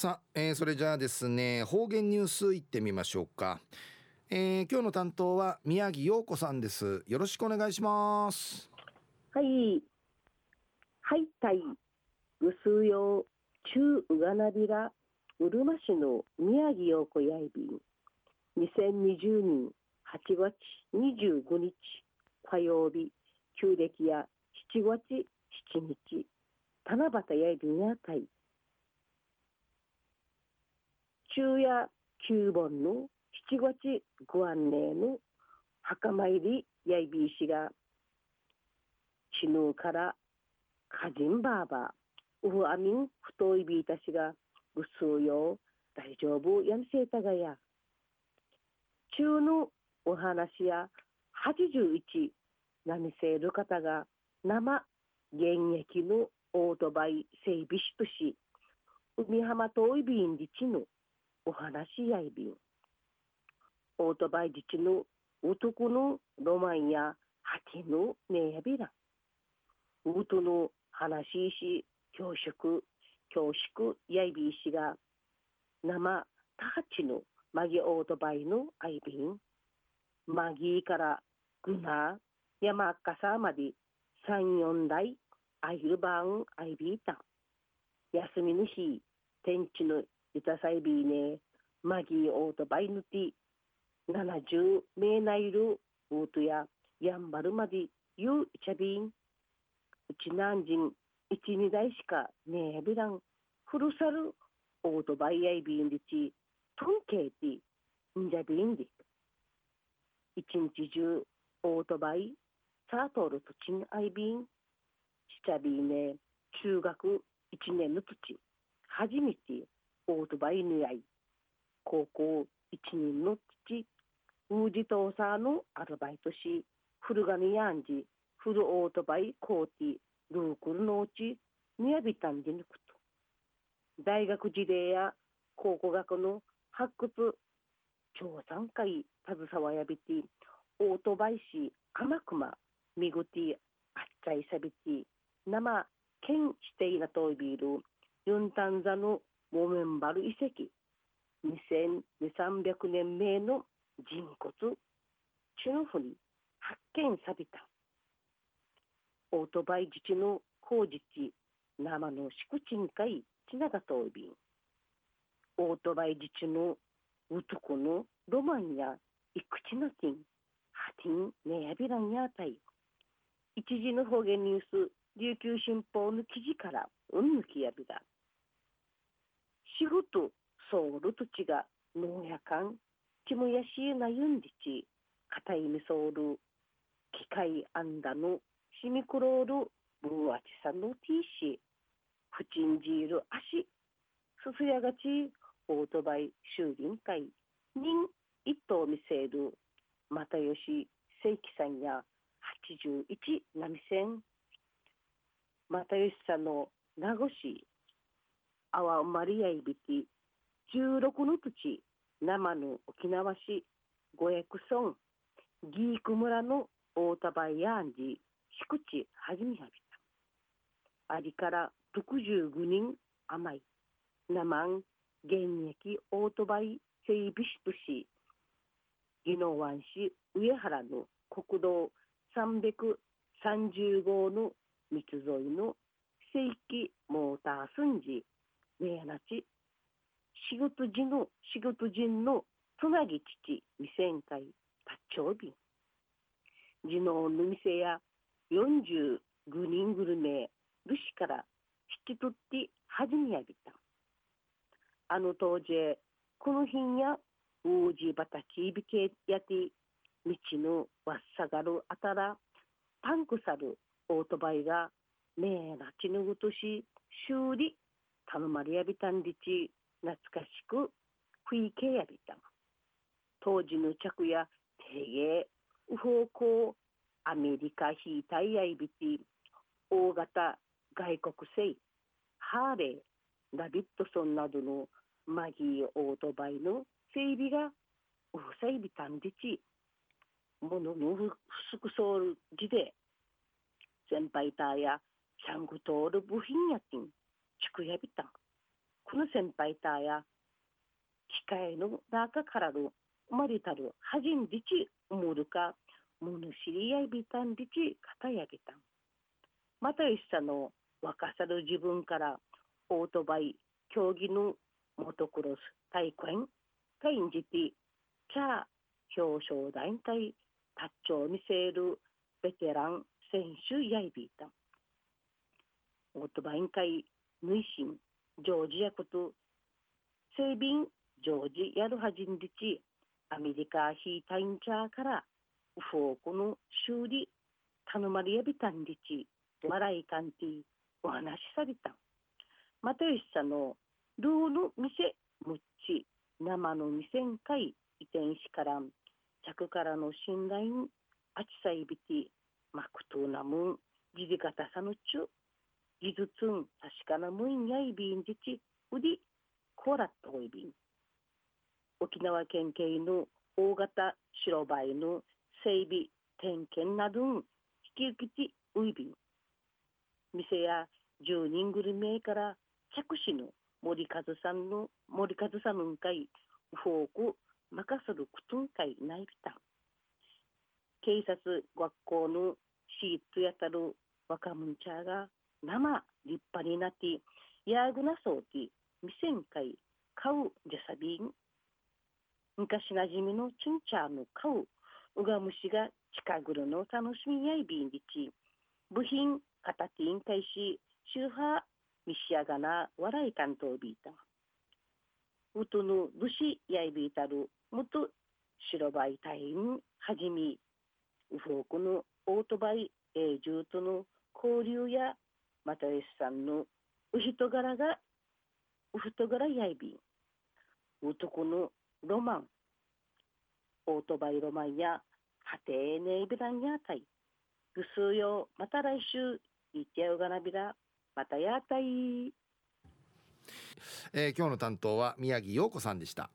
さあ、えー、それじゃあですね方言ニュースいってみましょうか、えー、今日の担当は宮城陽子さんです。よろしくお願いします。はい。はいたいうすよ中うがなびらうるま市の宮城陽子やいびん。2020年8月25日火曜日旧暦や7月7日七夕やいびんやたい。昼夜九本の七月ご案内の墓参りやいびいしが死ぬから歌人ばあばうふあみん太いびいたしがぐすうよ大丈夫やんせいたがや。中のお話や81なみせる方が生現役のオートバイ整備士とし海浜遠い便り地のお話やいびん。オートバイ自治の男のロマンやハテのねやびら。ウトの話し、教職、教宿やいびいしが、生、タハチのマギオートバイのアイビン。マギーからグナー、山赤さまで三四台アイルバンアイビータ。休みの日、天地のユタサイビーネマギーオートバイヌティ。70メーナイルウートやヤンバルマディユーチャビン。うちなんじん一二台しかねえびらん。フルサルオートバイアイビンディチトンケーティンジャビンディ一日中オートバイサートルトチンアイビンシチャビーネ中学一年の土初めてオートバイに合い高校一人の父ウージトーサーのアルバイトしフルガニヤンジフルオートバイコーティルークルのうちニアビタンで抜くと。大学事例や考古学の発掘調査会携わやびてオートバイしかまくまみぐてあっちゃいさびて生県指定なといびるユンタンザのモメンバル遺跡2300年目の人骨チュノフに発見された。オートバイ自治の工事地生の宿賃会ちながとおびんオートバイ自治の男のロマンやいくちなティンハティンネヤビランやたい一時の方言ニュース琉球新報の記事からうんぬきやびら仕事ソウル土地が農やかんちむやしいなゆんりちかたいみソウル機械あんだのシミクロールブーワチさんのティーシフチンジール足すすやがちオートバイ修理会人一頭見せる又吉正規さんや81波線。又吉さんの名護市阿波マリアイビティ。16の土。生の沖縄市。五役村。ギーク村の大田バイヤーンジ敷地。はじめはびた。ありから。65人。甘い。生ん。現役。オートバイ整備士とし。宜野湾市。上原の。国道。330号の。道沿いの。正規モーター寸時ねやなち仕事人の仕事人のつなぎ父未旋回達長便地のの店や45人グルメルシから引き取って始めやびた。あの当時この辺や王子畑いびけやて道のわっさがるあたらパンクさるオートバイがねえなちぬぐとし修理頼まれやびたんりち懐かしく食いけやびた。当時の着や定芸右方向アメリカヒータイヤイビティ大型外国製ハーレーダビッドソンなどのマギーオートバイの整備がうさいびたんでちもののふすくそうじで先輩ターやシャングトール部品やきん。ちくやびた。んこの先輩たや機械の中からの生まれたるはじんりちうむるかむぬしりやいびたんりちかたやげたん。またいっさの若さる自分からオートバイ競技のモトクロス大会会員じてキャー表彰台会タッチを見せるベテラン選手やいびいたオートバイ会ぬいしんジョージ役と整備ジョージやるはじんりちアメリカヒータインチャーからウフォークの修理頼まれやびたんりち笑いかんてお話しされた。またよしさのルーの店むっち生の店んかい移転しからん着からの信頼あちさいびてマクトーナムンギリガタサヌチュ技術ん確かなむんやいびんじちうりコーラットおいびん。沖縄県警の大型白バイの整備点検などん引き受けてういびん。店や住人ぐるめから着手の森和さんの森和さんのんかいフォーク任せるくとんかいないびた。警察学校のシートやたる若者ちゃが生立派になってやぐなそうて店んかい買うじゃさびん昔なじみのチュンチャーの買ううがむしが近ぐるの楽しみやいびんりち部品片手委員会し周波ミシアガナ笑い関東ビータウトの武士やいびいたるむと白バイ隊員はじみウフォークのオートバイ永住との交流やまたエスさんのウ人柄がウ人柄やいびん。男のロマン。オートバイロマンや家庭ネイビランやたい。ぐすうよまた来週いってやうがなびらまたやたい。えー、今日の担当は宮城陽子さんでした。